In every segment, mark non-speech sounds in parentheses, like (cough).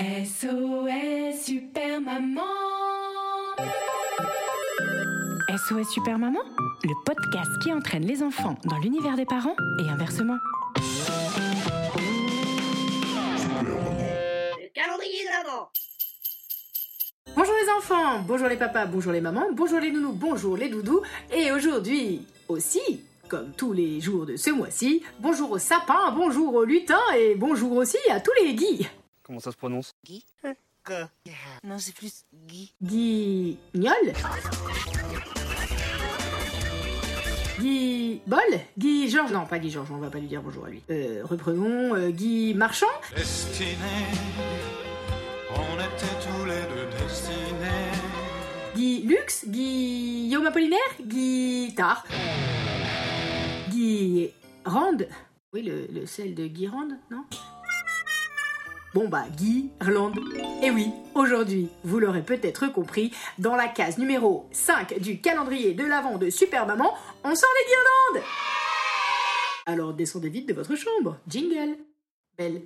SOS Super Maman SOS Super Maman, le podcast qui entraîne les enfants dans l'univers des parents et inversement. Le calendrier de l'avant Bonjour les enfants, bonjour les papas, bonjour les mamans, bonjour les nounous, bonjour les doudous, et aujourd'hui aussi, comme tous les jours de ce mois-ci, bonjour aux sapins, bonjour aux lutins et bonjour aussi à tous les guis. Comment ça se prononce. Guy. Non, c'est plus Guy. Guignol. Guy Bol Guy Georges Non, pas Guy Georges, on va pas lui dire bonjour à lui. Euh, reprenons euh, Guy Marchand. Destinés, on était tous les deux destinés. Guy Lux. Guillaume Apollinaire. Guy Tard. Guy Rand. Oui, le, le sel de Guy Rand, non? Bon bah, Guy Irlande. Et oui, aujourd'hui, vous l'aurez peut-être compris, dans la case numéro 5 du calendrier de l'avant de Super Maman, on sort les guirlandes Alors descendez vite de votre chambre. Jingle Belle.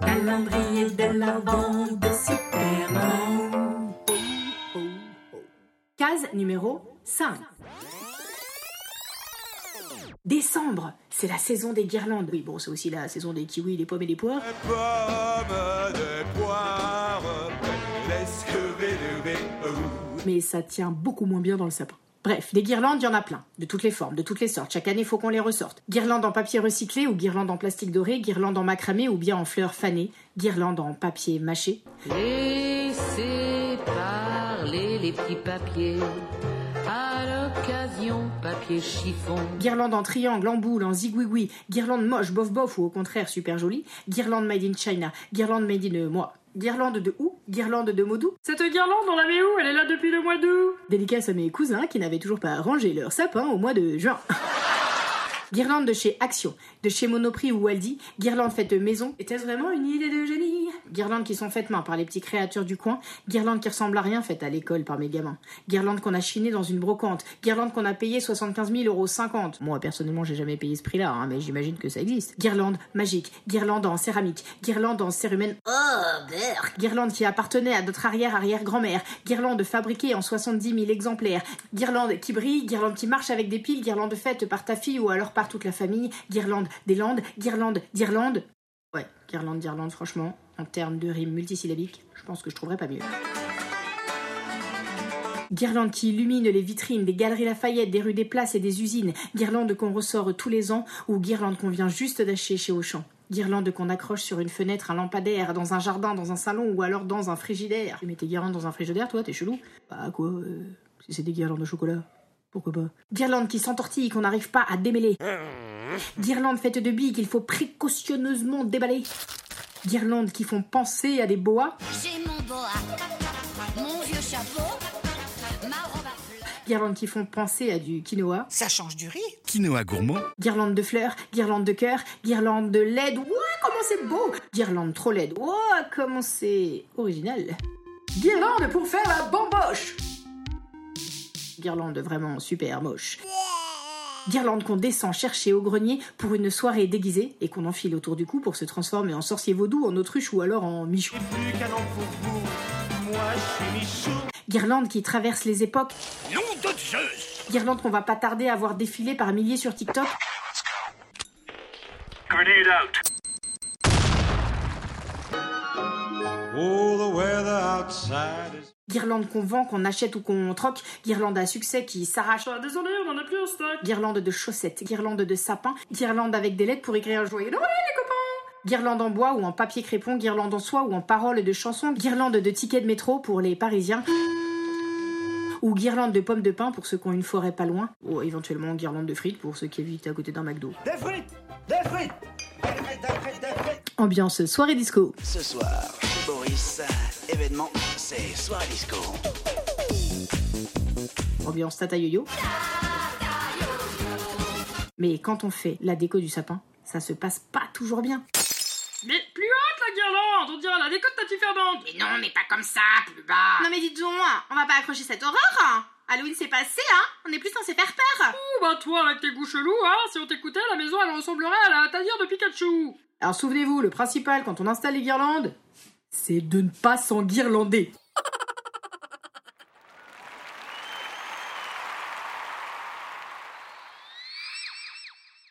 Calendrier de l'avant de Super Maman. Case numéro 5. Décembre, c'est la saison des guirlandes. Oui, bon, c'est aussi la saison des kiwis, des pommes et des poires. Pommes, des poires. Mais ça tient beaucoup moins bien dans le sapin. Bref, des guirlandes, il y en a plein, de toutes les formes, de toutes les sortes. Chaque année, il faut qu'on les ressorte. Guirlandes en papier recyclé ou guirlandes en plastique doré, guirlandes en macramé ou bien en fleurs fanées, guirlandes en papier mâché. Laissez parler les petits papiers. Papier chiffon. Guirlande en triangle, en boule, en zigouigoui, guirlande moche, bof bof ou au contraire super jolie, guirlande made in China, guirlande made in euh, moi. Guirlande de où? Guirlande de Modou? Cette guirlande, on la met où? Elle est là depuis le mois d'août. Dédicace à mes cousins qui n'avaient toujours pas rangé leur sapin au mois de juin. (laughs) Guirlande de chez Action, de chez Monoprix ou Aldi, guirlande faite maison. Était-ce vraiment une idée de génie? Guirlandes qui sont faites main par les petits créateurs du coin, guirlandes qui ressemblent à rien faites à l'école par mes gamins. Guirlandes qu'on a chinées dans une brocante, guirlandes qu'on a payé 75 000 euros 50. Moi personnellement j'ai jamais payé ce prix-là, hein, mais j'imagine que ça existe. Guirlande magique, guirlande en céramique, guirlande en cérumen. Oh, beurre Guirlande qui appartenait à notre arrière-arrière-grand-mère. Guirlande fabriquée en 70 000 exemplaires. Guirlande qui brille, guirlande qui marche avec des piles, guirlande faite par ta fille ou alors par toute la famille. Guirlande des Landes, guirlande d'Irlande. Ouais, guirlande d'Irlande, franchement, en termes de rimes multisyllabiques, je pense que je trouverais pas mieux. Guirlande qui illumine les vitrines des galeries Lafayette, des rues des places et des usines. Guirlande qu'on ressort tous les ans ou guirlande qu'on vient juste d'acheter chez Auchan. Guirlande qu'on accroche sur une fenêtre, un lampadaire, dans un jardin, dans un salon ou alors dans un frigidaire. Tu mets tes guirlandes dans un frigidaire, toi, t'es chelou? Bah quoi euh, Si c'est des guirlandes de chocolat, pourquoi pas Guirlande qui s'entortille qu'on n'arrive pas à démêler. Guirlande faite de billes qu'il faut précautionneusement déballer. Guirlandes qui font penser à des boas. J'ai mon boa, mon vieux chapeau, ma robe à fleurs. Guirlandes qui font penser à du quinoa. Ça change du riz Quinoa gourmand Guirlande de fleurs, guirlande de cœur, guirlande de LED. Ouah, comment c'est beau Guirlande trop LED. Ouah, comment c'est original. Guirlande pour faire la bamboche. Guirlande vraiment super moche. Guirlande qu'on descend chercher au grenier pour une soirée déguisée et qu'on enfile autour du cou pour se transformer en sorcier vaudou, en autruche ou alors en michou. Plus qu'un an pour vous, moi je suis Michou. Guirlande qui traverse les époques. Nom de Zeus Guirlande qu'on va pas tarder à voir défiler par milliers sur TikTok. Grenade out Oh, the weather outside is Guirlande qu'on vend, qu'on achète ou qu'on troque. Guirlande à succès qui s'arrache. Ah, désolé, on en a plus en stock. Guirlande de chaussettes, guirlande de sapins, guirlande avec des lettres pour écrire joyeux Noël, les copains. Guirlande en bois ou en papier crépon, guirlande en soie ou en paroles de chansons, guirlande de tickets de métro pour les Parisiens. ou guirlande de pommes de pin pour ceux qui ont une forêt pas loin, ou éventuellement guirlande de frites pour ceux qui habitent à côté d'un McDo. Des frites Des frites Des frites, des frites, des frites Ambiance soirée disco. Ce soir, chez Boris, événement, c'est soirée disco. Ambiance tata yo-yo. Mais quand on fait la déco du sapin, ça se passe pas toujours bien. Mais plus haute la guirlande On dirait la déco de Tati Fernande Mais non, mais pas comme ça, plus bas. Non mais dites donc, on va pas accrocher cette horreur hein. Halloween c'est passé, hein On est plus censé faire peur Ouh, bah toi avec tes goûts chelous, hein Si on t'écoutait, la maison elle ressemblerait à la tanière de Pikachu Alors souvenez-vous, le principal quand on installe les guirlandes, c'est de ne pas s'enguirlander.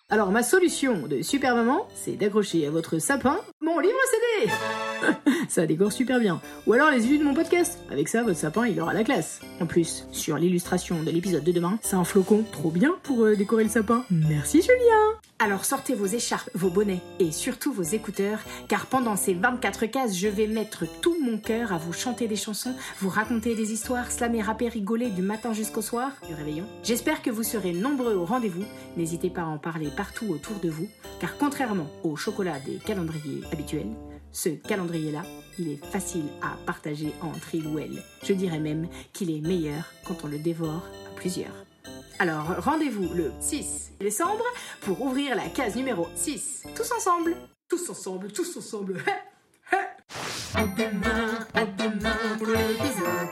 Alors ma solution de super maman, c'est d'accrocher à votre sapin mon livre CD (laughs) Ça décore super bien. Ou alors les vues de mon podcast. Avec ça, votre sapin, il aura la classe. En plus, sur l'illustration de l'épisode de demain, c'est un flocon trop bien pour euh, décorer le sapin. Merci Julien Alors sortez vos écharpes, vos bonnets et surtout vos écouteurs, car pendant ces 24 cases, je vais mettre tout mon cœur à vous chanter des chansons, vous raconter des histoires, slammer, rapper, rigoler du matin jusqu'au soir, du réveillon. J'espère que vous serez nombreux au rendez-vous. N'hésitez pas à en parler partout autour de vous, car contrairement au chocolat des calendriers habituels, ce calendrier-là, il est facile à partager entre il ou elle. Je dirais même qu'il est meilleur quand on le dévore à plusieurs. Alors rendez-vous le 6 décembre pour ouvrir la case numéro 6. Tous ensemble Tous ensemble, tous ensemble (laughs) À demain, à demain pour l'épisode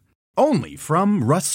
Only from Rust